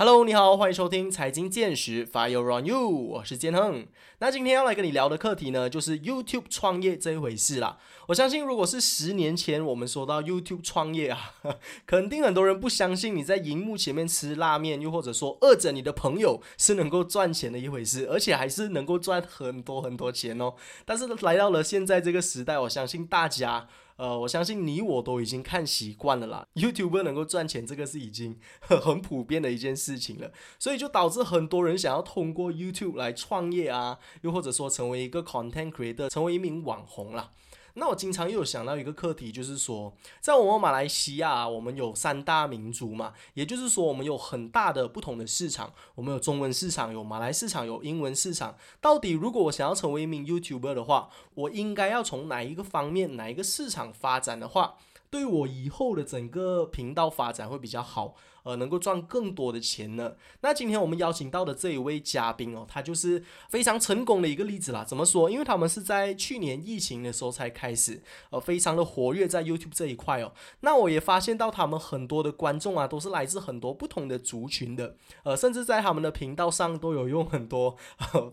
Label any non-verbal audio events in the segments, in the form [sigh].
Hello，你好，欢迎收听财经见识，Fire on you，我是建亨。那今天要来跟你聊的课题呢，就是 YouTube 创业这一回事啦。我相信，如果是十年前我们说到 YouTube 创业啊，[laughs] 肯定很多人不相信你在荧幕前面吃拉面，又或者说饿着你的朋友是能够赚钱的一回事，而且还是能够赚很多很多钱哦。但是来到了现在这个时代，我相信大家。呃，我相信你我都已经看习惯了啦。YouTuber 能够赚钱，这个是已经 [laughs] 很普遍的一件事情了，所以就导致很多人想要通过 YouTube 来创业啊，又或者说成为一个 Content Creator，成为一名网红啦。那我经常又有想到一个课题，就是说，在我们马来西亚，我们有三大民族嘛，也就是说，我们有很大的不同的市场，我们有中文市场，有马来市场，有英文市场。到底如果我想要成为一名 YouTuber 的话，我应该要从哪一个方面、哪一个市场发展的话？对我以后的整个频道发展会比较好，呃，能够赚更多的钱呢。那今天我们邀请到的这一位嘉宾哦，他就是非常成功的一个例子啦。怎么说？因为他们是在去年疫情的时候才开始，呃，非常的活跃在 YouTube 这一块哦。那我也发现到他们很多的观众啊，都是来自很多不同的族群的，呃，甚至在他们的频道上都有用很多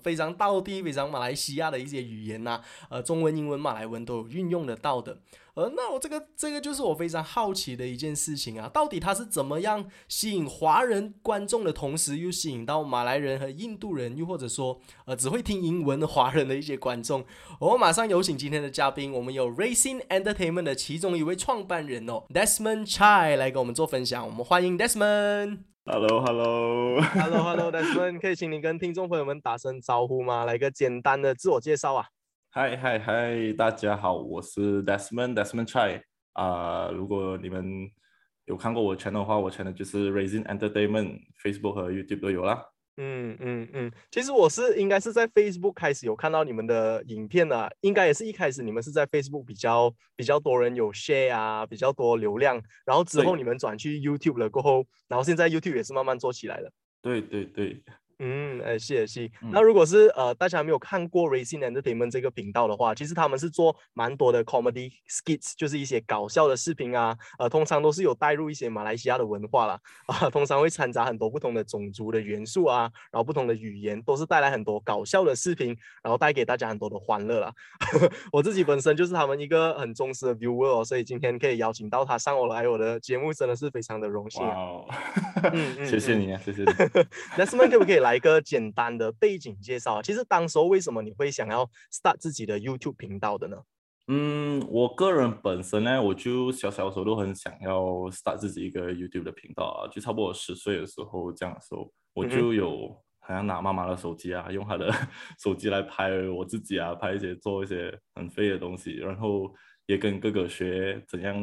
非常道地、非常马来西亚的一些语言呐，呃，中文、英文、马来文都有运用得到的。呃，那我这个这个就是我非常好奇的一件事情啊，到底他是怎么样吸引华人观众的同时，又吸引到马来人和印度人，又或者说呃只会听英文的华人的一些观众？我马上有请今天的嘉宾，我们有 Racing Entertainment 的其中一位创办人哦，Desmond Chai 来跟我们做分享。我们欢迎 Desmond。Hello，Hello，Hello，Hello，Desmond，[laughs] 可以请你跟听众朋友们打声招呼吗？来个简单的自我介绍啊。嗨嗨嗨，大家好，我是 Desmond Desmond Chai 啊。如果你们有看过我 channel 的话，我 channel 就是 Raising Entertainment，Facebook 和 YouTube 都有啦。嗯嗯嗯，其实我是应该是在 Facebook 开始有看到你们的影片的，应该也是一开始你们是在 Facebook 比较比较多人有 share 啊，比较多流量，然后之后你们转去 YouTube 了过后，然后现在 YouTube 也是慢慢做起来了。对对对。嗯，哎，谢谢。那如果是呃，大家没有看过 Racing Entertainment 这个频道的话，其实他们是做蛮多的 comedy skits，就是一些搞笑的视频啊。呃，通常都是有带入一些马来西亚的文化啦，[laughs] 啊，通常会掺杂很多不同的种族的元素啊，然后不同的语言，都是带来很多搞笑的视频，然后带给大家很多的欢乐啦。[laughs] 我自己本身就是他们一个很忠实的 viewer，所以今天可以邀请到他上我来我的节目，真的是非常的荣幸。哦，[laughs] 谢谢你啊，谢谢你。那什么可不可以？来一个简单的背景介绍。其实当时候为什么你会想要 start 自己的 YouTube 频道的呢？嗯，我个人本身呢，我就小小时候都很想要 start 自己一个 YouTube 的频道啊。就差不多十岁的时候，这样的时候，我就有好像拿妈妈的手机啊，用她的 [laughs] 手机来拍我自己啊，拍一些做一些很废的东西，然后也跟哥哥学怎样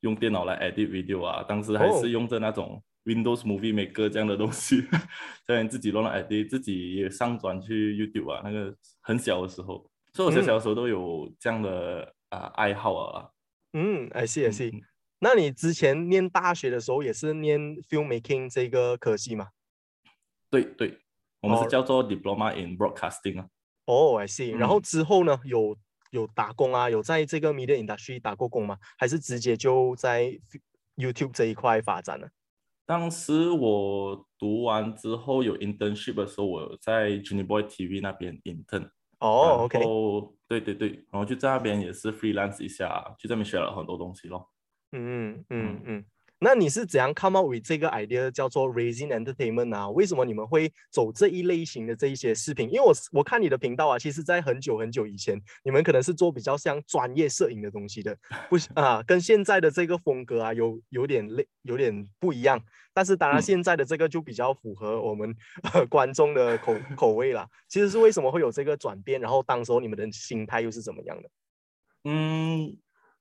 用电脑来 edit video 啊。当时还是用着那种。Windows Movie Maker 这样的东西，[laughs] 虽然自己弄了 ID，自己也上传去 YouTube 啊。那个很小的时候，所以我小小的时候都有这样的啊爱好啊。嗯，I see，I see。那你之前念大学的时候也是念 Filmmaking 这个科系吗？对对，我们是叫做 Diploma in Broadcasting 啊。哦，I see。然后之后呢，有有打工啊，有在这个 Media Industry 打过工吗？还是直接就在 YouTube 这一块发展呢？当时我读完之后有 internship 的时候，我在 Junior Boy TV 那边 intern。哦，OK。对对对，然后就在那边也是 freelance 一下，就这边学了很多东西咯。嗯嗯嗯嗯。那你是怎样 come up with 这个 idea 叫做 Raising Entertainment 啊？为什么你们会走这一类型的这一些视频？因为我我看你的频道啊，其实在很久很久以前，你们可能是做比较像专业摄影的东西的，[laughs] 不啊，跟现在的这个风格啊有有点类有点不一样。但是当然现在的这个就比较符合我们 [laughs] 观众的口 [laughs] 口味啦。其实是为什么会有这个转变？然后当时候你们的心态又是怎么样的？嗯。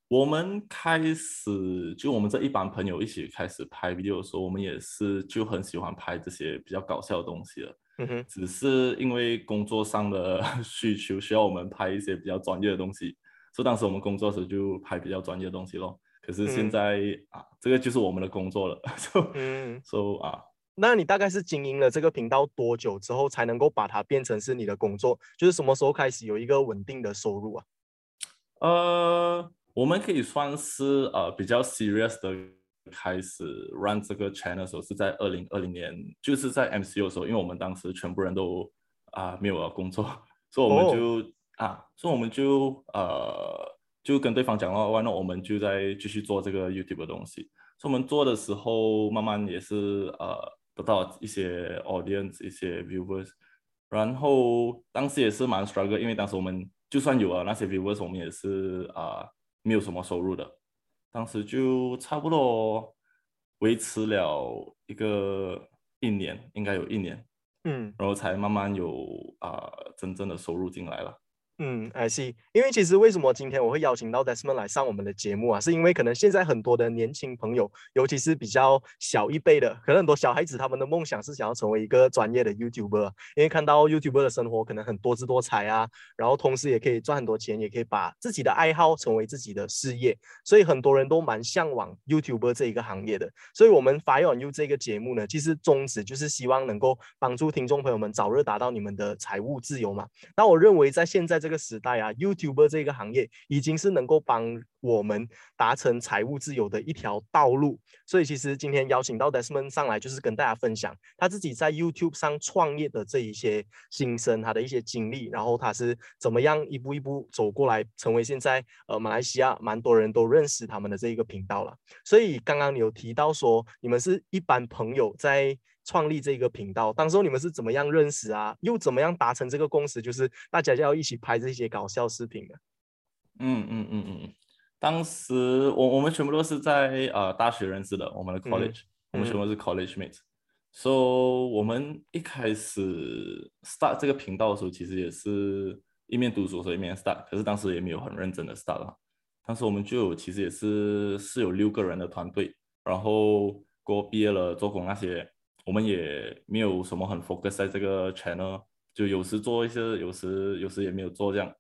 我们开始就我们这一帮朋友一起开始拍 video 的时候，我们也是就很喜欢拍这些比较搞笑的东西了。嗯哼，只是因为工作上的 [laughs] 需求，需要我们拍一些比较专业的东西，所以当时我们工作时就拍比较专业的东西咯。可是现在啊，这个就是我们的工作了。[laughs] 嗯，so 啊，那你大概是经营了这个频道多久之后，才能够把它变成是你的工作？就是什么时候开始有一个稳定的收入啊？呃。我们可以算是呃比较 serious 的开始 run 这个 channel 的时候是在二零二零年，就是在 MCU 的时候，因为我们当时全部人都啊没有了工作，所以我们就啊，所以我们就呃就跟对方讲了，完了我们就在继续做这个 YouTube 的东西。所以我们做的时候，慢慢也是呃得到一些 audience，一些 viewers，然后当时也是蛮 struggle，因为当时我们就算有了那些 viewers，我们也是啊没有什么收入的。当时就差不多维持了一个一年，应该有一年，嗯，然后才慢慢有啊真正的收入进来了。嗯，I see。因为其实为什么今天我会邀请到 Desmond 来上我们的节目啊？是因为可能现在很多的年轻朋友，尤其是比较小一辈的，可能很多小孩子他们的梦想是想要成为一个专业的 YouTuber，因为看到 YouTuber 的生活可能很多姿多彩啊，然后同时也可以赚很多钱，也可以把自己的爱好成为自己的事业，所以很多人都蛮向往 YouTuber 这一个行业的。所以，我们 Fire on You 这个节目呢，其实宗旨就是希望能够帮助听众朋友们早日达到你们的财务自由嘛。那我认为在现在这个时代啊，YouTuber 这个行业已经是能够帮我们达成财务自由的一条道路。所以其实今天邀请到 Desmond 上来，就是跟大家分享他自己在 YouTube 上创业的这一些心声，他的一些经历，然后他是怎么样一步一步走过来，成为现在呃马来西亚蛮多人都认识他们的这一个频道了。所以刚刚你有提到说，你们是一般朋友在。创立这个频道，当时你们是怎么样认识啊？又怎么样达成这个共识？就是大家要一起拍这些搞笑视频的。嗯嗯嗯嗯，当时我我们全部都是在呃大学认识的，我们的 college，我们全部是 college mates。So 我们一开始 start 这个频道的时候，其实也是一面读书所以一面 start，可是当时也没有很认真的 start 啊。当时我们就其实也是是有六个人的团队，然后过毕业了做工那些。我们也没有什么很 focus 在这个 channel，就有时做一些，有时有时也没有做这样。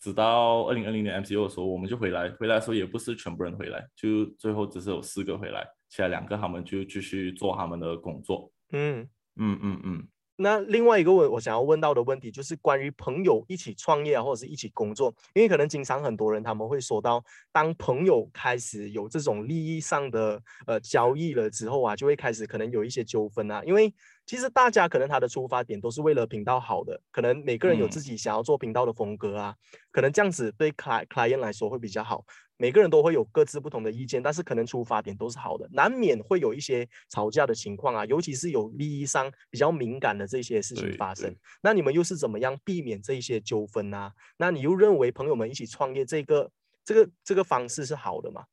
直到二零二零年 MCO 的时候，我们就回来，回来的时候也不是全部人回来，就最后只是有四个回来，其他两个他们就继续做他们的工作。嗯嗯嗯嗯。那另外一个问我想要问到的问题就是关于朋友一起创业啊，或者是一起工作，因为可能经常很多人他们会说到，当朋友开始有这种利益上的呃交易了之后啊，就会开始可能有一些纠纷啊，因为其实大家可能他的出发点都是为了频道好的，可能每个人有自己想要做频道的风格啊，可能这样子对 client client 来说会比较好。每个人都会有各自不同的意见，但是可能出发点都是好的，难免会有一些吵架的情况啊，尤其是有利益上比较敏感的这些事情发生。那你们又是怎么样避免这一些纠纷呢？那你又认为朋友们一起创业这个这个这个方式是好的吗？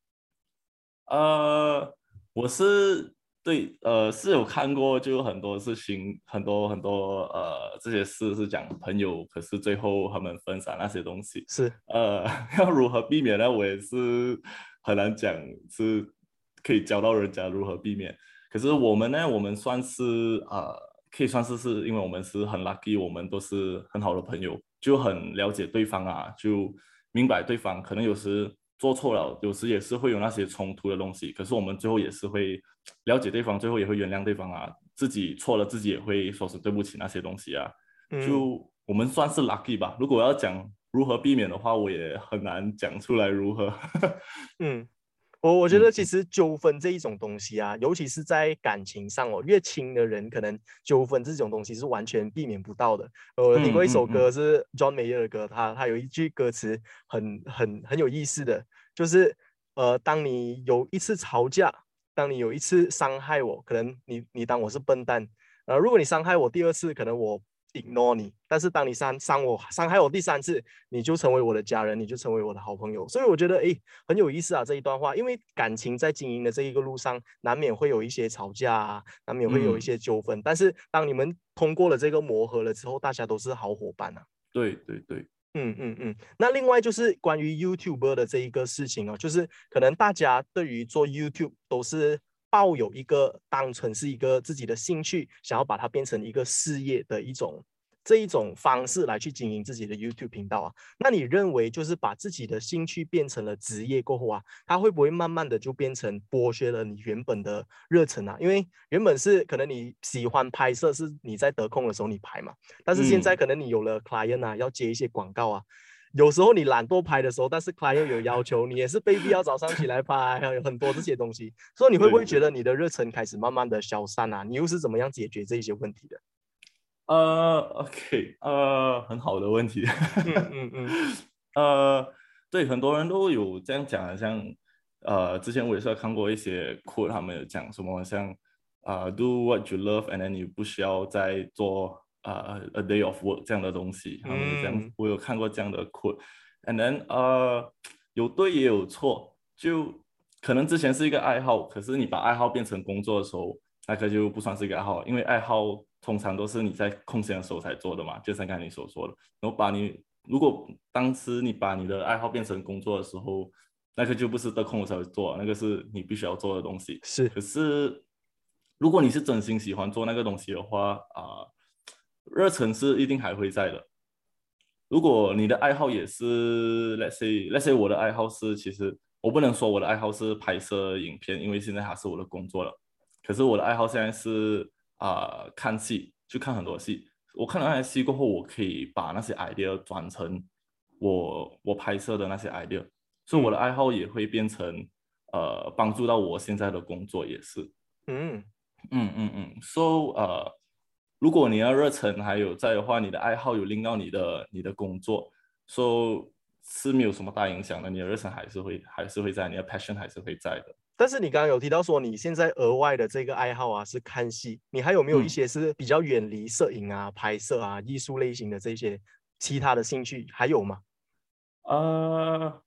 呃，我是。对，呃，是有看过，就很多事情，很多很多，呃，这些事是讲朋友，可是最后他们分散那些东西，是，[laughs] 呃，[laughs] 要如何避免呢？我也是很难讲，是可以教到人家如何避免。可是我们呢，我们算是，呃，可以算是是因为我们是很 lucky，我们都是很好的朋友，就很了解对方啊，就明白对方可能有时。做错了，有时也是会有那些冲突的东西，可是我们最后也是会了解对方，最后也会原谅对方啊。自己错了，自己也会说是对不起那些东西啊。就我们算是 lucky 吧。如果要讲如何避免的话，我也很难讲出来如何。[laughs] 嗯。我我觉得其实纠纷这一种东西啊，尤其是在感情上哦，越亲的人可能纠纷这种东西是完全避免不到的。我听过一首歌是 John Mayer 的歌，他他有一句歌词很很很有意思的，就是呃，当你有一次吵架，当你有一次伤害我，可能你你当我是笨蛋，呃，如果你伤害我第二次，可能我。Ignore 你，但是当你伤伤我伤害我第三次，你就成为我的家人，你就成为我的好朋友。所以我觉得哎很有意思啊这一段话，因为感情在经营的这一个路上，难免会有一些吵架啊，难免会有一些纠纷。但是当你们通过了这个磨合了之后，大家都是好伙伴啊。对对对，嗯嗯嗯。那另外就是关于 YouTube 的这一个事情哦，就是可能大家对于做 YouTube 都是。抱有一个当成是一个自己的兴趣，想要把它变成一个事业的一种这一种方式来去经营自己的 YouTube 频道啊。那你认为就是把自己的兴趣变成了职业过后啊，它会不会慢慢的就变成剥削了你原本的热忱啊？因为原本是可能你喜欢拍摄，是你在得空的时候你拍嘛，但是现在可能你有了 client 啊，要接一些广告啊。有时候你懒惰拍的时候，但是 client 有要求，你也是被逼要早上起来拍，[laughs] 还有很多这些东西，所以你会不会觉得你的热忱开始慢慢的消散啊？你又是怎么样解决这一些问题的？呃，OK，呃，很好的问题。嗯嗯嗯，[laughs] 呃，对，很多人都有这样讲的，像呃，之前我也是看过一些 quote，他们有讲什么像啊，do what you love，and then 你不需要再做。啊，a day of work 这样的东西，他们这样，我有看过这样的 quote，and then 呃，有对也有错，就可能之前是一个爱好，可是你把爱好变成工作的时候，那个就不算是一个爱好，因为爱好通常都是你在空闲的时候才做的嘛，就像刚才你所说的，然后把你如果当时你把你的爱好变成工作的时候，那个就不是得空才会做，那个是你必须要做的东西。是，可是如果你是真心喜欢做那个东西的话啊。热忱是一定还会在的。如果你的爱好也是，let's say，let's say 我的爱好是，其实我不能说我的爱好是拍摄影片，因为现在还是我的工作了。可是我的爱好现在是啊，看戏，去看很多戏。我看了那些戏过后，我可以把那些 idea 转成我我拍摄的那些 idea，所以我的爱好也会变成呃，帮助到我现在的工作也是。嗯嗯嗯嗯，so 呃。如果你要热忱还有在的话，你的爱好有令到你的你的工作，，so 是没有什么大影响的，你的热忱还是会还是会在，你的 passion 还是会在的。但是你刚刚有提到说你现在额外的这个爱好啊是看戏，你还有没有一些是比较远离摄影啊、拍摄啊、艺术类型的这些其他的兴趣还有吗？呃。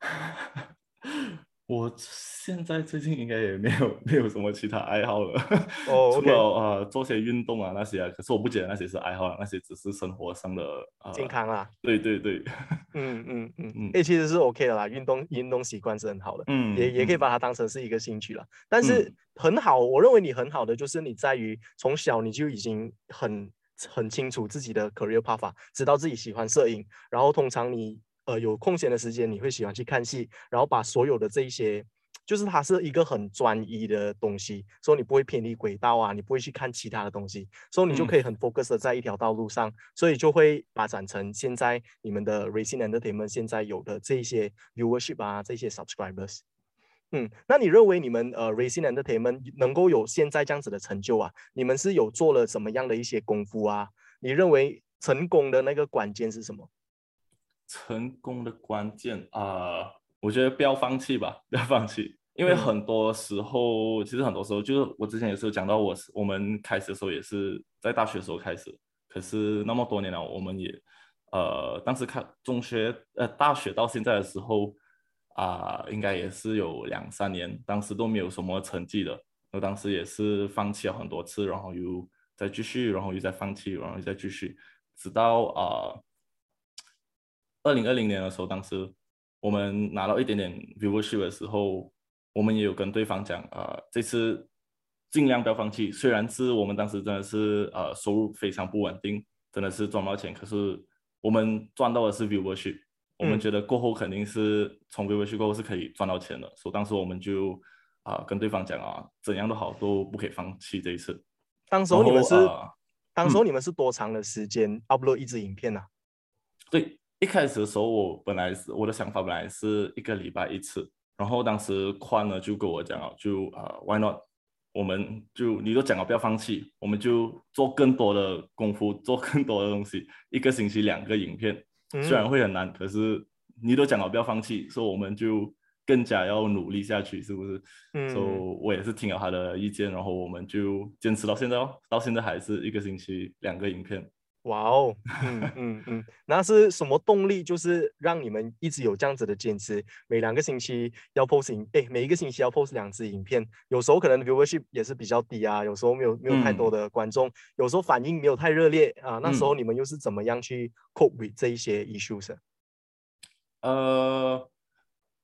[laughs] 我现在最近应该也没有 [laughs] 没有什么其他爱好了，[laughs] 哦，除了呃做些运动啊那些啊，可是我不觉得那些是爱好，啊那些只是生活上的健康啊。对对对，[laughs] 嗯嗯嗯嗯，哎，其实是 OK 的啦，运动运动习惯是很好的，嗯，也也可以把它当成是一个兴趣了。但是很好，我认为你很好的就是你在于从小你就已经很很清楚自己的 career path，知道自己喜欢摄影，然后通常你。呃，有空闲的时间，你会喜欢去看戏，然后把所有的这一些，就是它是一个很专一的东西，所以你不会偏离轨道啊，你不会去看其他的东西，所以你就可以很 focus 的在一条道路上，所以就会发展成现在你们的 Racing Entertainment 现在有的这一些 viewership 啊，这些 subscribers。嗯，那你认为你们呃 Racing Entertainment 能够有现在这样子的成就啊？你们是有做了什么样的一些功夫啊？你认为成功的那个关键是什么？成功的关键啊，我觉得不要放弃吧，[laughs] 不要放弃，因为很多时候，其实很多时候就是我之前也是讲到，我是我们开始的时候也是在大学的时候开始，可是那么多年了，我们也呃，当时看中学呃大学到现在的时候啊，应该也是有两三年，当时都没有什么成绩的，我当时也是放弃了很多次，然后又再继续，然后又再放弃，然后又再继续，直到啊。二零二零年的时候，当时我们拿到一点点 viewership 的时候，我们也有跟对方讲啊，这次尽量不要放弃。虽然是我们当时真的是呃收入非常不稳定，真的是赚不到钱，可是我们赚到的是 viewership，我们觉得过后肯定是从 viewership 过后是可以赚到钱的。所以当时我们就啊跟对方讲啊，怎样都好都不可以放弃这一次。当时你们是，当时你们是多长的时间 upload 一支影片呢？对。一开始的时候，我本来是我的想法本来是一个礼拜一次，然后当时宽呢就跟我讲了，就啊，Why not？我们就你都讲了不要放弃，我们就做更多的功夫，做更多的东西，一个星期两个影片，虽然会很难，可是你都讲了不要放弃，所以我们就更加要努力下去，是不是？嗯。所以我也是听了他的意见，然后我们就坚持到现在哦，到现在还是一个星期两个影片。哇哦，嗯嗯嗯，那是什么动力？就是让你们一直有这样子的坚持，每两个星期要 post 影，哎，每一个星期要 post 两支影片。有时候可能 viewership 也是比较低啊，有时候没有没有太多的观众，有时候反应没有太热烈啊。那时候你们又是怎么样去 cope with 这一些 issues？呃，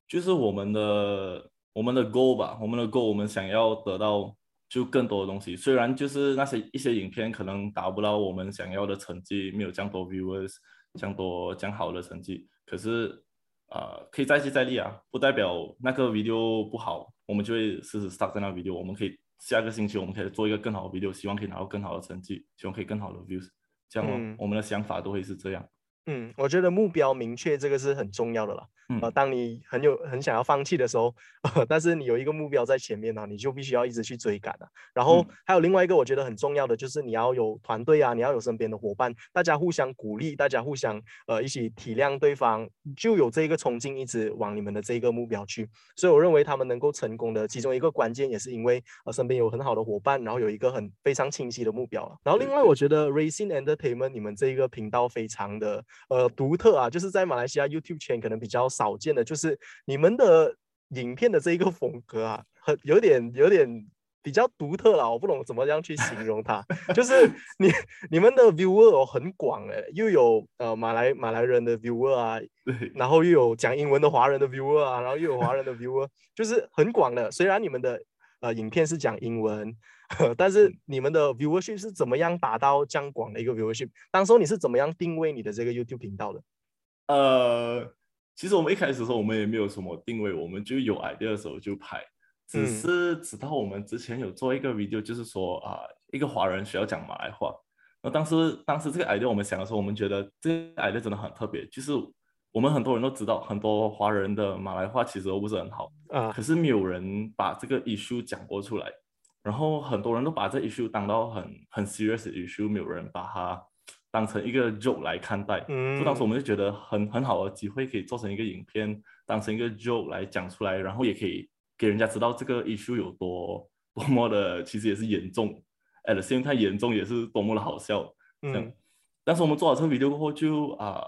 就是我们的我们的 goal 吧，我们的 goal，我们想要得到。就更多的东西，虽然就是那些一些影片可能达不到我们想要的成绩，没有这样多 viewers，这样多这样好的成绩，可是呃，可以再接再厉啊，不代表那个 video 不好，我们就会试试 start 在那 video，我们可以下个星期我们可以做一个更好的 video，希望可以拿到更好的成绩，希望可以更好的 views，这样我们的想法都会是这样。嗯，我觉得目标明确这个是很重要的啦。嗯呃，当你很有很想要放弃的时候，呃但是你有一个目标在前面呢、你就必须要一直去追赶啊。然后嗯还有另外一个我觉得很重要的就是你要有团队啊，你要有身边的伙伴，大家互相鼓励，大家互相呃一起体谅对方，就有这个冲劲一直往你们的这个目标去。所以我认为他们能够成功的其中一个关键也是因为呃身边有很好的伙伴，然后有一个很非常清晰的目标了。然后另外我觉得 Racing Entertainment 你们这一个频道非常的呃独特啊，就是在马来西亚 YouTube 圈可能比较少见的，就是你们的影片的这一个风格啊，很有点有点比较独特了，我不懂怎么样去形容它。[laughs] 就是你你们的 viewer 哦很广诶，又有呃马来马来人的 viewer 啊，然后又有讲英文的华人的 viewer 啊，然后又有华人的 [laughs] viewer，就是很广的。虽然你们的呃影片是讲英文，[laughs] 但是你们的 viewership 是怎么样达到这样广的一个 viewership？当时候你是怎么样定位你的这个 YouTube 频道的？呃，其实我们一开始的时候，我们也没有什么定位，我们就有 idea 的时候就拍。只嗯是直到我们之前有做一个 video，就是说啊、一个华人需要讲马来话。那当时当时这个 idea 我们想的时候，我们觉得这个 idea 真的很特别，就是我们很多人都知道，很多华人的马来话其实都不是很好，啊可是没有人把这个 issue 讲过出来，然后很多人都把这 issue 当到很很 serious 的 issue，没有人把它当成一个 joke 来看待。嗯就当时我们就觉得很很好的机会，可以做成一个影片，当成一个 joke 来讲出来，然后也可以给人家知道这个 issue 有多多么的，其实也是严重，at the same time 严重也是多么的好笑。这样嗯，但是我们做了这个 video 过后就，啊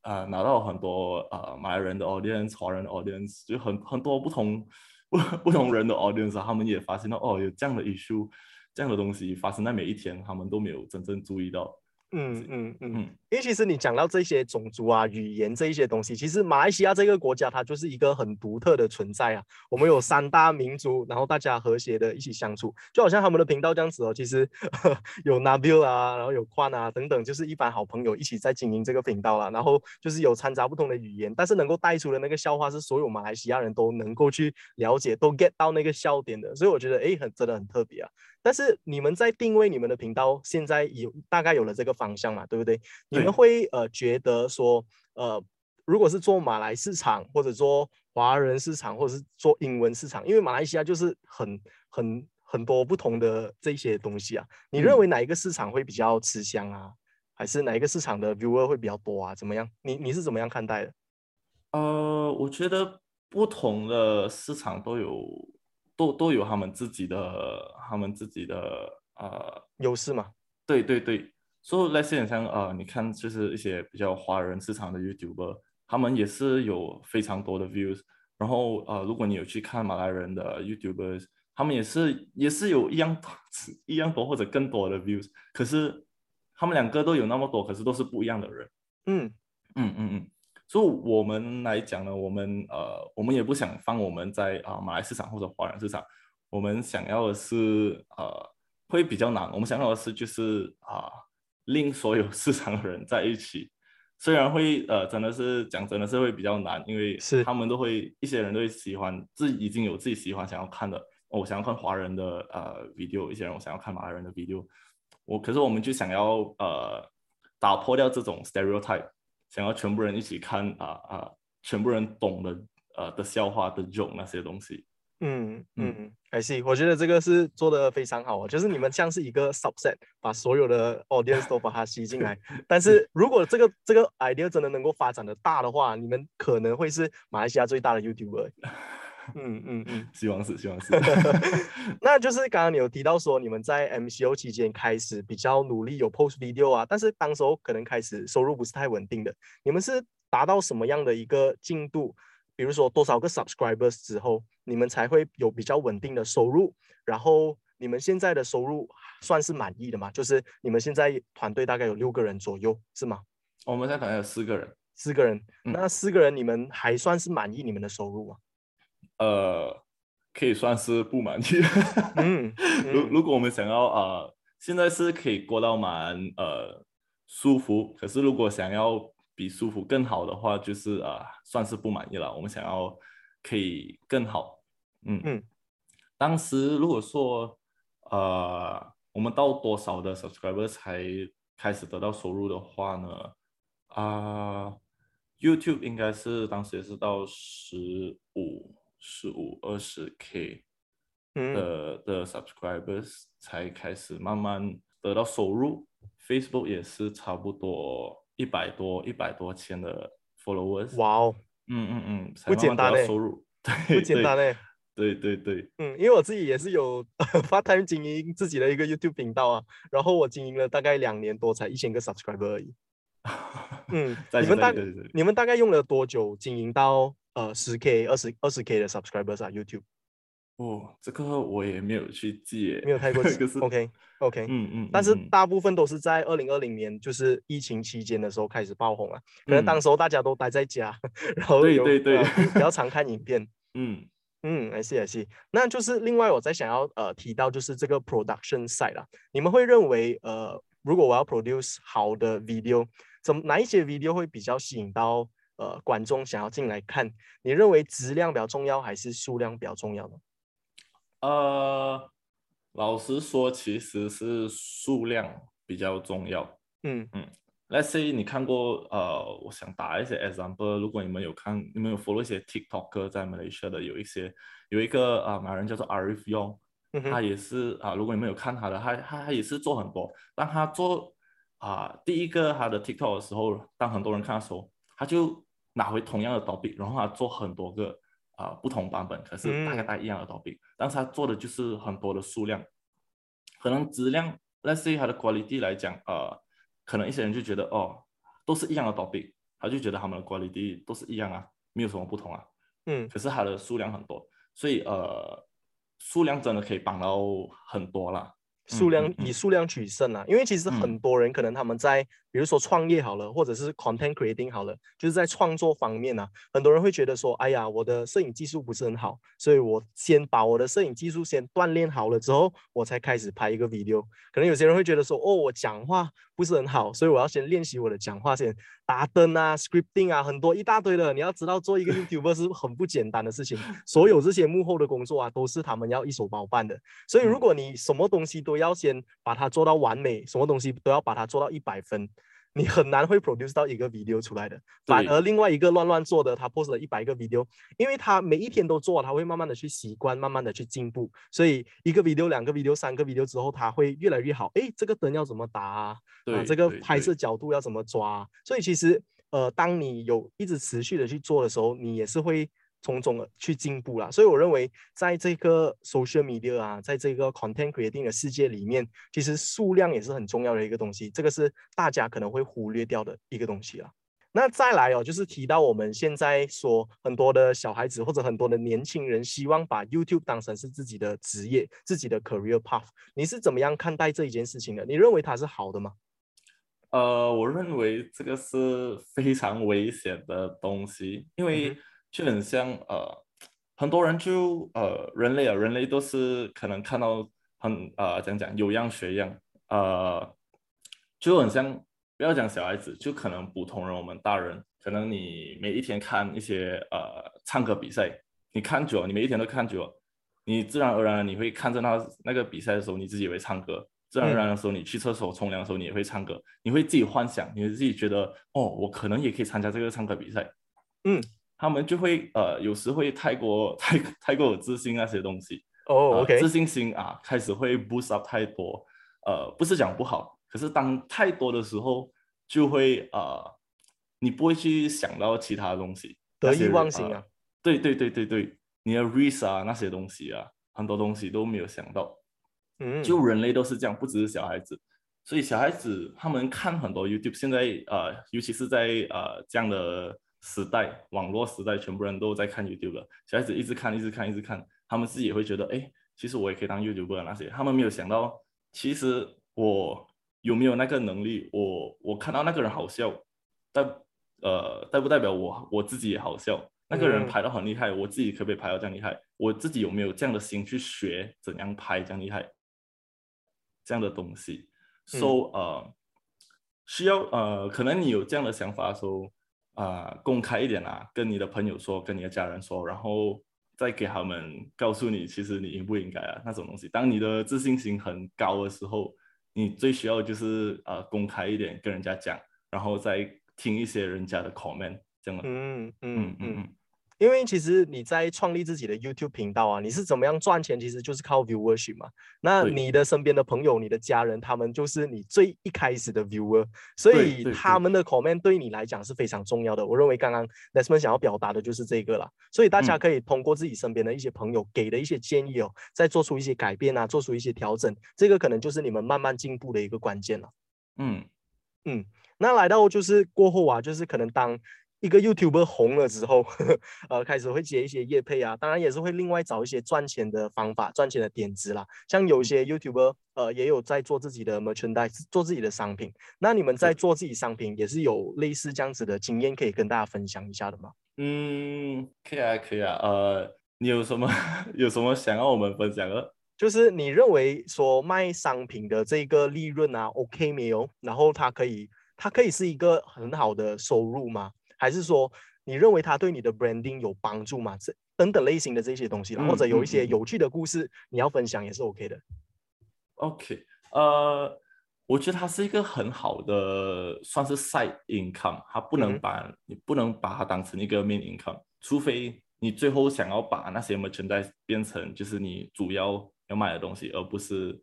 啊、拿到很多啊、马来人的 audience、华人的 audience，就很很多不同不 [laughs] 不同人的 audience，啊他们也发现到哦，有这样的 issue，这样的东西发生在每一天，他们都没有真正注意到。嗯嗯嗯，嗯因为其实你讲到这些种族啊、语言这一些东西，其实马来西亚这个国家它就是一个很独特的存在啊。我们有三大民族，然后大家和谐的一起相处，就好像他们的频道这样子哦。其实 [laughs] 有 Nabil 啊，然后有宽啊等等，就是一般好朋友一起在经营这个频道啦。然后就是有掺杂不同的语言，但是能够带出的那个笑话是所有马来西亚人都能够去了解，都 get 到那个笑点的。所以我觉得哎，很真的很特别啊。但是你们在定位你们的频道，现在有大概有了这个方向嘛，对不对？你们会呃觉得说，呃，如果是做马来市场，或者做华人市场，或者是做英文市场，因为马来西亚就是很很很多不同的这些东西啊，你认嗯为哪一个市场会比较吃香啊？还是哪一个市场的 viewer 会比较多啊？怎么样？你你是怎么样看待的？呃，我觉得不同的市场都有都都有他们自己的他们自己的呃优势嘛？对对对，所以那些很像呃，你看就是一些比较华人市场的 YouTuber，他们也是有非常多的 views。然后呃，如果你有去看马来人的 YouTubers，他们也是也是有一样多一样多或者更多的 views，可是他们两个都有那么多，可是都是不一样的人。嗯嗯嗯嗯，所以我们来讲呢，我们呃，我们也不想放我们在啊、马来市场或者华人市场，我们想要的是呃会比较难，我们想要的是就是啊、令所有市场的人在一起，虽然会呃真的是讲真的是会比较难，因为是。他们都会一些人都会喜欢自己已经有自己喜欢想要看的，哦我想要看华人的呃 video，一些人我想要看马来人的 video，我可是我们就想要呃打破掉这种 stereotype，想要全部人一起看啊啊、全部人懂的呃的笑话的 joke 那些东西。嗯嗯嗯，I see，我觉得这个是做的非常好啊，就是你们像是一个 subset，把所有的 audience 都把它吸进来。[laughs] 但是如果这个这个 idea 真的能够发展的大的话，你们可能会是马来西亚最大的 YouTuber。嗯嗯嗯，[laughs] 希望是，希望是。[laughs] 那就是刚刚你有提到说你们在 MCO 期间开始比较努力有 post video 啊，但是当时候可能开始收入不是太稳定的，你们是达到什么样的一个进度？比如说多少个 subscribers 之后，你们才会有比较稳定的收入？然后你们现在的收入算是满意的吗？就是你们现在团队大概有六个人左右，是吗？我们现在团队有四个人，四个人，嗯那四个人你们还算是满意你们的收入吗？呃，可以算是不满意。[laughs] 嗯嗯如如果我们想要呃，现在是可以过到蛮呃舒服，可是如果想要比舒服更好的话，就是呃算是不满意了。我们想要可以更好，嗯嗯。当时如果说呃我们到多少的 subscriber 才开始得到收入的话呢？啊，YouTube 应该是当时也是到十五、十五、二十 K 嗯的的 subscribers 才开始慢慢得到收入。Facebook 也是差不多一百多、一百多千的 followers。哇哦，嗯嗯嗯，不简单欸收入，[laughs] 不简单哎。对对对对，嗯，因为我自己也是有 [laughs] part time 经营自己的一个 YouTube 频道啊，然后我经营了大概两年多，才一千个 subscriber 而已。[laughs] 嗯，你们大对对对，你们大概用了多久经营到呃十 K、二十二十 K 的 subscribers 啊？YouTube 哦，这个我也没有去记耶，没有太过 [laughs] OK OK，嗯嗯，但是大部分都是在二零二零年，就是疫情期间的时候开始爆红啊。可能当嗯时候大家都待在家，然后有对对对呃 [laughs] 比较常看影片。嗯嗯，I see I see。那就是另外我在想要呃提到就是这个 production side 啦，你们会认为呃如果我要 produce 好的 video，怎么哪一些 video 会比较吸引到呃观众想要进来看？你认为质量比较重要还是数量比较重要呢？呃，老实说，其实是数量比较重要。嗯嗯 Let's say 你看过呃，我想打一些 example，如果你们有看，你们有 follow 一些 TikToker 在 Malaysia 的，有一些有一个啊马来人叫做 Arif Yong，嗯他也是啊，如果你们有看他的，他他他也是做很多。当他做啊第一个他的 TikTok 的时候，当很多人看的时候，他就拿回同样的 topic，然后他做很多个啊不同版本，可是大概嗯。大概一样的 topic，、但是他做的就是很多的数量，可能质量，let's 它的 quality 来讲，呃，可能一些人就觉得哦，都是一样的 topic，他就觉得他们的 quality 都是一样啊，没有什么不同啊。嗯。可是它的数量很多，所以呃，数量真的可以帮到很多啦。数量以数量取胜啊，因为其实很嗯多人可能他们在比如说创业好了，或者是 content creating 好了，就是在创作方面啊，很多人会觉得说，哎呀，我的摄影技术不是很好，所以我先把我的摄影技术先锻炼好了之后，我才开始拍一个 video。可能有些人会觉得说，哦，我讲话不是很好，所以我要先练习我的讲话先，打灯啊，scripting 啊，很多一大堆的。你要知道，做一个 YouTuber 是很不简单的事情，[laughs] 所有这些幕后的工作啊，都是他们要一手包办的。所以，如嗯果你什么东西都要先把它做到完美，什么东西都要把它做到一百分，你很难会 produce 到一个 video 出来的。反而另外一个乱乱做的，他 post 了一百个 video，因为他每一天都做，他会慢慢的去习惯，慢慢的去进步。所以一个 video、两个 video、三个 video 之后，他会越来越好。哎，这个灯要怎么打啊？对，啊，这个拍摄角度要怎么抓啊？所以其实呃，当你有一直持续的去做的时候，你也是会从中地去进步啦。所以我认为，在这个 social media 啊，在这个 content creating 的世界里面，其实数量也是很重要的一个东西，这个是大家可能会忽略掉的一个东西啊。那再来哦，就是提到我们现在说很多的小孩子或者很多的年轻人希望把 YouTube 当成是自己的职业、自己的 career path，你是怎么样看待这一件事情的？你认为它是好的吗？呃，我认为这个是非常危险的东西，因嗯为就很像呃，很多人就呃，人类啊，人类都是可能看到很呃，讲讲有样学样，呃，就很像不要讲小孩子，就可能普通人，我们大人，可能你每一天看一些呃唱歌比赛，你看久了，你每一天都看久了，你自然而然你会看着那那个比赛的时候，你自己也会唱歌。自然而然的时候，你去厕所冲凉的时候，你也会唱歌，你会自己幻想，你会自己觉得，哦，我可能也可以参加这个唱歌比赛。嗯，他们就会呃，有时会太过太太过有自信那些东西。哦呃，OK，自信心啊，开始会 boost up 太多。呃，不是讲不好，可是当太多的时候，就会呃，你不会去想到其他的东西，得意忘形啊。对对对对对，你的 risk 啊那些东西啊，很多东西都没有想到。嗯，就人类都是这样，不只是小孩子。所以小孩子他们看很多 YouTube，现在呃，尤其是在呃这样的时代，网络时代，全部人都在看 YouTube 了。小孩子一直看，一直看，一直看，他们自己也会觉得，哎，其实我也可以当 YouTuber 那些。他们没有想到，其实我有没有那个能力？我我看到那个人好笑，但呃代不代表我我自己也好笑？那个人嗯拍到很厉害，我自己可不可以拍到这样厉害？我自己有没有这样的心去学怎样拍这样厉害？这样的东西，so 呃，需要呃，可能你有这样的想法的时候，啊、公开一点啊，跟你的朋友说，跟你的家人说，然后再给他们告诉你，其实你应不应该啊，那种东西。当你的自信心很高的时候，你最需要就是呃公开一点跟人家讲，然后再听一些人家的 comment 这样的。嗯嗯嗯嗯嗯，嗯，因为其实你在创立自己的 YouTube 频道啊，你是怎么样赚钱？其实就是靠 viewership 嘛。那你的身边的朋友、你的家人，他们就是你最一开始的 viewer，所以他们的 comment 对你来讲是非常重要的。我认为刚刚 Lesman 想要表达的就是这个啦，所以大家嗯可以通过自己身边的一些朋友给的一些建议哦，再做出一些改变啊，做出一些调整，这个可能就是你们慢慢进步的一个关键了。嗯嗯，那来到就是过后啊，就是可能当一个 YouTuber 红了之后，呃，开始会接一些业配啊，当然也是会另外找一些赚钱的方法、赚钱的点子啦。像有一些 YouTuber 呃也有在做自己的 merchandise，做自己的商品。那你们在做自己商品也是有类似这样子的经验可以跟大家分享一下的吗？嗯，可以啊，可以啊。呃，你有什么 [laughs] 有什么想要我们分享的？就是你认为说卖商品的这个利润啊，OK 没有？然后它可以，它可以是一个很好的收入吗？还是说你认为它对你的 branding 有帮助吗？这等等类型的这些东西啦，或者有一些有趣的故事你要分享也是 OK 的。OK，呃，我觉得它是一个很好的，算是 side income，它不嗯能把、你不能把它当成一个 main income，除非你最后想要把那些 merchandise 变成就是你主要要卖的东西，而不是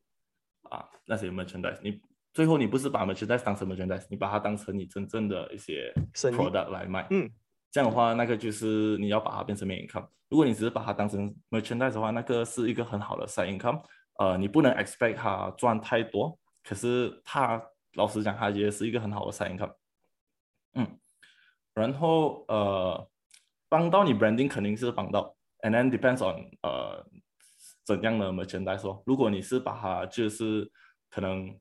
啊那些 merchandise。你最后你不是把 merchandise 当成 merchandise，你把它当成你真正的一些 product 来卖。嗯，这样的话，那个就是你要把它变成 main income。如果你只是把它当成 merchandise 的话，那个是一个很好的 side income。呃，你不能 expect 它赚太多，可是它老实讲，它也是一个很好的 side income。嗯，然后呃，帮到你 branding 肯定是帮到，and then depends on 呃怎样的 merchandise 哦。如果你是把它就是可能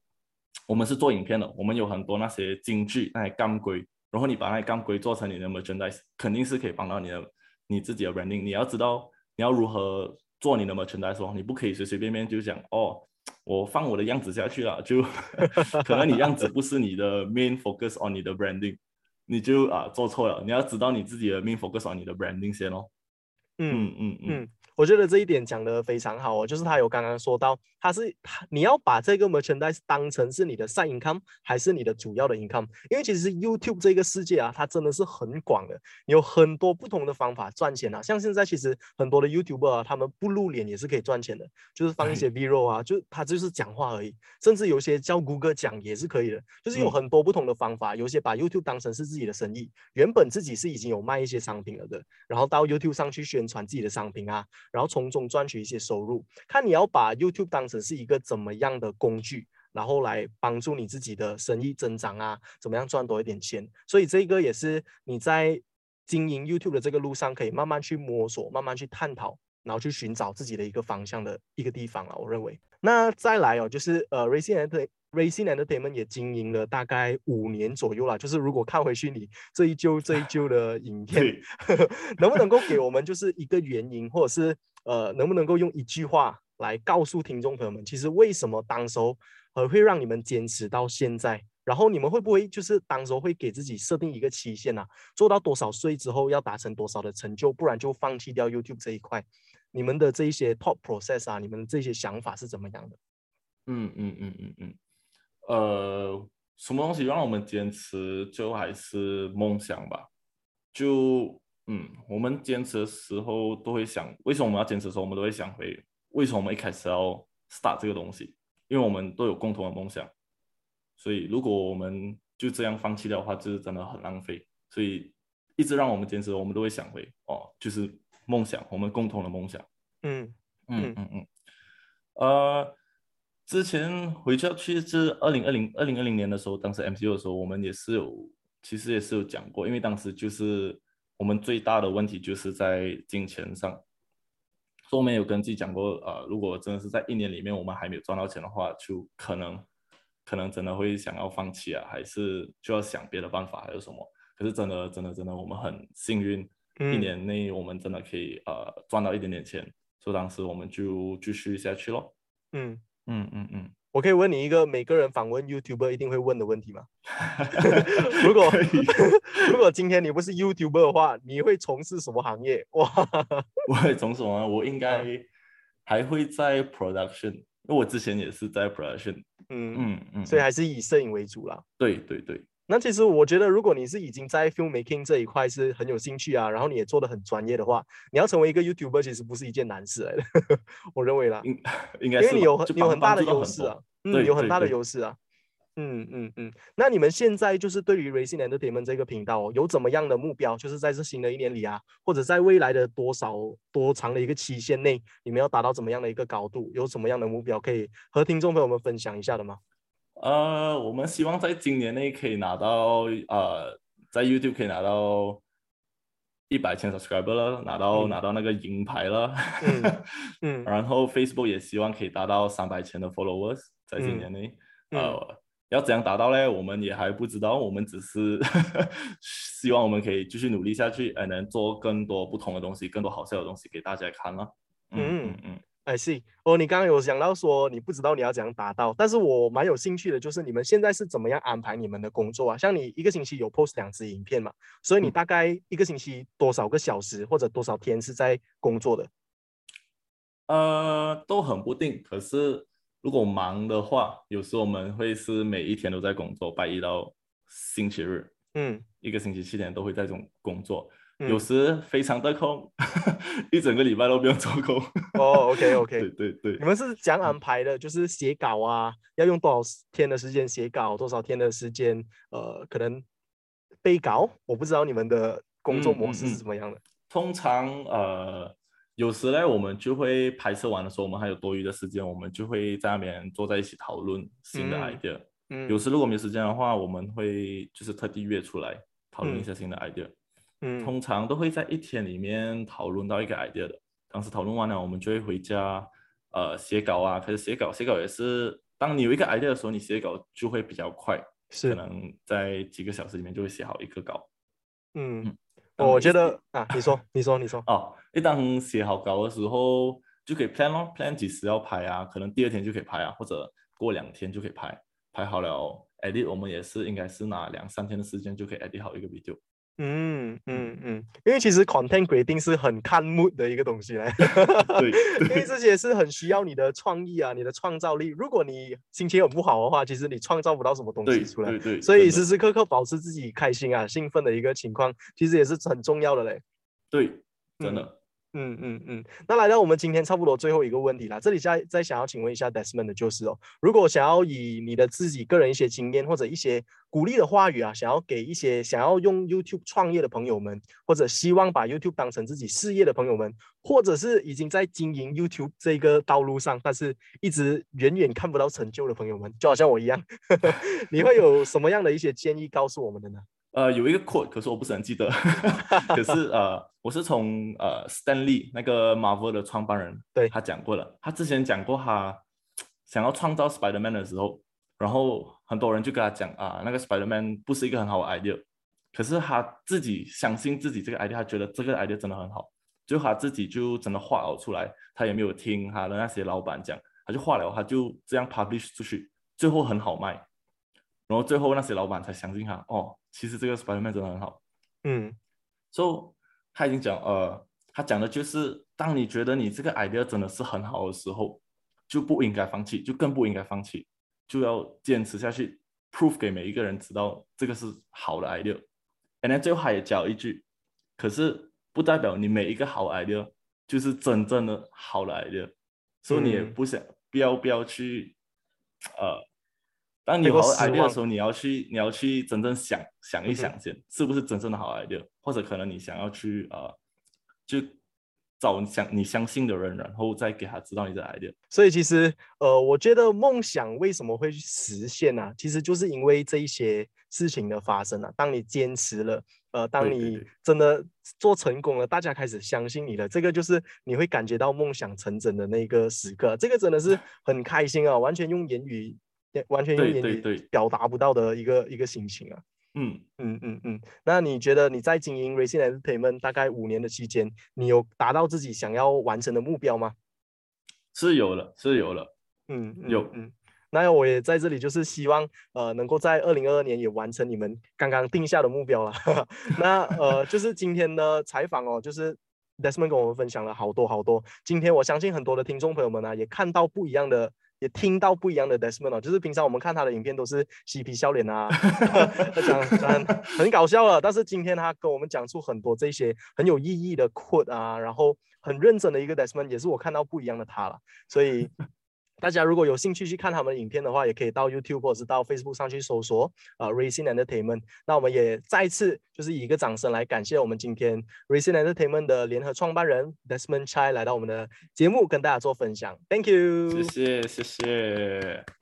我们是做影片的，我们有很多那些金句那些钢规，然后你把那些钢规做成你的 merchandise，肯定是可以帮到你的你自己的 branding。你要知道你要如何做你的 merchandise 哦，你不可以随随便便就讲哦，我放我的样子下去了，就 [laughs] 可能你样子不是你的 main focus on 你的 branding，你就啊做错了。你要知道你自己的 main focus on 你的 branding 先哦。嗯嗯嗯嗯嗯，我觉得这一点讲的非常好哦，就是他有刚刚说到，他是他你要把这个 merchandise 当成是你的 side income 还是你的主要的 income？因为其实 YouTube 这个世界啊，它真的是很广的，有很多不同的方法赚钱啊。像现在其实很多的 YouTuber 啊，他们不露脸也是可以赚钱的，就是放一些 V 肉啊，就他就是讲话而已，甚至有些叫谷歌讲也是可以的，就是有嗯很多不同的方法。有些把 YouTube 当成是自己的生意，原本自己是已经有卖一些商品了的，然后到 YouTube 上去宣传自己的商品啊，然后从中赚取一些收入。看你要把 YouTube 当成是一个怎么样的工具，然后来帮助你自己的生意增长啊，怎么样赚多一点钱。所以这个也是你在经营 YouTube 的这个路上可以慢慢去摸索，慢慢去探讨。然后去寻找自己的一个方向的一个地方了，我认为。那再来哦，就是呃，Racing Enter Racing Entertainment 也经营了大概五年左右了。就是如果看回去你这一旧这一旧的影片，对，[laughs] 能不能够给我们就是一个原因，或者是呃，能不能够用一句话来告诉听众朋友们，其实为什么当时候呃会让你们坚持到现在？然后你们会不会就是当时候会给自己设定一个期限啊？做到多少岁之后要达成多少的成就，不然就放弃掉 YouTube 这一块？你们的这一些 top process 啊，你们的这些想法是怎么样的？嗯嗯嗯嗯嗯，呃，什么东西让我们坚持，就还是梦想吧。就嗯，我们坚持的时候都会想，为什么我们要坚持的时候，我们都会想回，为什么我们一开始要 start 这个东西？因为我们都有共同的梦想，所以如果我们就这样放弃掉的话，就是真的很浪费。所以一直让我们坚持，我们都会想回哦，就是梦想，我们共同的梦想。嗯嗯嗯嗯，呃，之前回去去是二零二零二零二零年的时候，当时 MCU 的时候，我们也是有，其实也是有讲过，因为当时就是我们最大的问题就是在金钱上，所以我们有跟自己讲过，呃，如果真的是在一年里面我们还没有赚到钱的话，就可能可能真的会想要放弃啊，还是就要想别的办法，还有什么？可是真的真的真的，我们很幸运，一嗯年内我们真的可以呃赚到一点点钱。所以当时我们就继续下去咯。嗯，嗯嗯嗯，我可以问你一个每个人访问 YouTuber 一定会问的问题吗？[laughs] 如果 [laughs] 如果今天你不是 YouTuber 的话，你会从事什么行业？哇，[laughs] 我会从什么？我应该嗯还会在 production，因为我之前也是在 production。嗯，嗯嗯，所以嗯还是以摄影为主啦。对对对，那其实我觉得，如果你是已经在 filmmaking 这一块是很有兴趣啊，然后你也做的很专业的话，你要成为一个 YouTuber 其实不是一件难事来的，[laughs] 我认为啦，应应该是因为你有很有很大的优势啊，嗯，对有很大的优势啊。嗯嗯嗯，那你们现在就是对于 Racing Entertainment 这个频道、哦、有怎么样的目标？就是在这新的一年里啊，或者在未来的多少多长的一个期限内，你们要达到怎么样的一个高度？有什么样的目标可以和听众朋友们分享一下的吗？呃，我们希望在今年内可以拿到呃，在 YouTube 可以拿到一百千 subscriber 了，拿到、嗯拿到那个银牌了。[laughs] 嗯嗯然后 Facebook 也希望可以达到三百千的 followers，在今嗯年内。嗯呃，要怎样达到嘞？我们也还不知道，我们只是 [laughs] 希望我们可以继续努力下去，呃，能做更多不同的东西，更多好笑的东西给大家看了。嗯嗯嗯嗯。I see。哦，你刚刚有讲到说你不知道你要怎样达到，但是我蛮有兴趣的，就是你们现在是怎么样安排你们的工作啊？像你一个星期有 post 两支影片嘛，所以你嗯大概一个星期多少个小时或者多少天是在工作的？呃，都很不定。可是如果忙的话，有时候我们会是每一天都在工作，拜一到星期日，嗯，一个星期七天都会在这种工作。嗯有时非常的空，[laughs] 一整个礼拜都不用做工。哦，OK OK，对对对你，们是怎样安排的？就是写稿啊，要用多少天的时间写稿，多少天的时间？呃，可能背稿，我不知道你们的工作模式是嗯怎么样的。通常呃，有时呢，我们就会拍摄完的时候，我们还有多余的时间，我们就会在那边坐在一起讨论新的嗯 idea。嗯，有时如果没有时间的话，我们会就是特地约出来讨论一嗯下新的 idea。嗯通常都会在一天里面讨论到一个 idea 的。当时讨论完了，我们就会回家，呃，写稿啊，开始写稿。写稿也是，当你有一个 idea 的时候，你写稿就会比较快，是可，能在几个小时里面就会写好一个稿。嗯嗯，我觉得啊，你说，[laughs] 你说，你说，哦，一当写好稿的时候，就可以 plan 咯，plan 几时要拍啊，可能第二天就可以拍啊，或者过两天就可以拍。拍好了，edit 我们也是应该是拿两三天的时间就可以 edit 好一个 video。嗯嗯嗯，因为其实 content creating 是很看 mood 的一个东西嘞，对 [laughs] 因为对这些是很需要你的创意啊，你的创造力。如果你心情很不好的话，其实你创造不到什么东西出来。对对，所以时时刻刻保持自己开心啊、兴奋的一个情况，其实也是很重要的嘞。对，真嗯的。嗯嗯嗯嗯，那来到我们今天差不多最后一个问题啦，这里再再想要请问一下 Desmond 的就是哦，如果想要以你的自己个人一些经验或者一些鼓励的话语啊，想要给一些想要用 YouTube 创业的朋友们，或者希望把 YouTube 当成自己事业的朋友们，或者是已经在经营 YouTube 这个道路上，但是一直远远看不到成就的朋友们，就好像我一样，[laughs] 你会有什么样的一些建议告诉我们的呢？呃，有一个 quote，可是我不是很记得。[laughs] 可是呃，我是从呃 Stanley 那个 Marvel 的创办人，对他讲过了。他之前讲过，他想要创造 Spider-Man 的时候，然后很多人就跟他讲啊，那个 Spider-Man 不是一个很好的 idea。可是他自己相信自己这个 idea，他觉得这个 idea 真的很好，就他自己就真的画了出来，他也没有听他的那些老板讲，他就画了，他就这样 publish 出去，最后很好卖。然后最后那些老板才相信他，哦，其实这个 Spider-Man 真的很好。嗯 So 他已经讲，呃，他讲的就是，当你觉得你这个 idea 真的是很好的时候，就不应该放弃，就更不应该放弃，就要坚持下去，prove 给每一个人知道这个是好的 idea。And then 最后他也讲了一句，可是不代表你每一个好 idea 就是真正的好的 idea，所以你也嗯不想不要不要去，呃。当你有好的 idea 的时候，你要去你要去真正想想一想先，是不是真正的好 idea，或者可能你想要去呃，就找你想你相信的人，然后再给他知道你的 idea。所以其实，呃，我觉得梦想为什么会实现呢、其实就是因为这一些事情的发生啊。当你坚持了，呃，当你真的做成功了，大家开始相信你了，这个就是你会感觉到梦想成真的那个时刻。这个真的是 [laughs] 很开心啊，完全用言语，也完全用言语表达不到的一个一个心情啊。嗯，嗯嗯嗯，那你觉得你在经营 Racing Entertainment 大概五年的期间，你有达到自己想要完成的目标吗？是有了，是有了。嗯，嗯有嗯，那我也在这里就是希望呃能够在二零二二年也完成你们刚刚定下的目标了。[laughs] 那呃就是今天的采访哦，就是 Desmond 跟我们分享了好多好多。今天我相信很多的听众朋友们呢、也看到不一样的也听到不一样的 Desmond 哦，就是平常我们看他的影片都是嬉皮笑脸啊，[laughs] 讲讲很搞笑了，但是今天他跟我们讲出很多这些很有意义的 quote 啊，然后很认真的一个 Desmond，也是我看到不一样的他了，所以。大家如果有兴趣去看他们的影片的话，也可以到 YouTube 或者是到 Facebook 上去搜索啊 Racing Entertainment。那我们也再次就是以一个掌声来感谢我们今天 Racing Entertainment 的联合创办人 Desmond Chai 来到我们的节目跟大家做分享。Thank you，谢谢谢谢。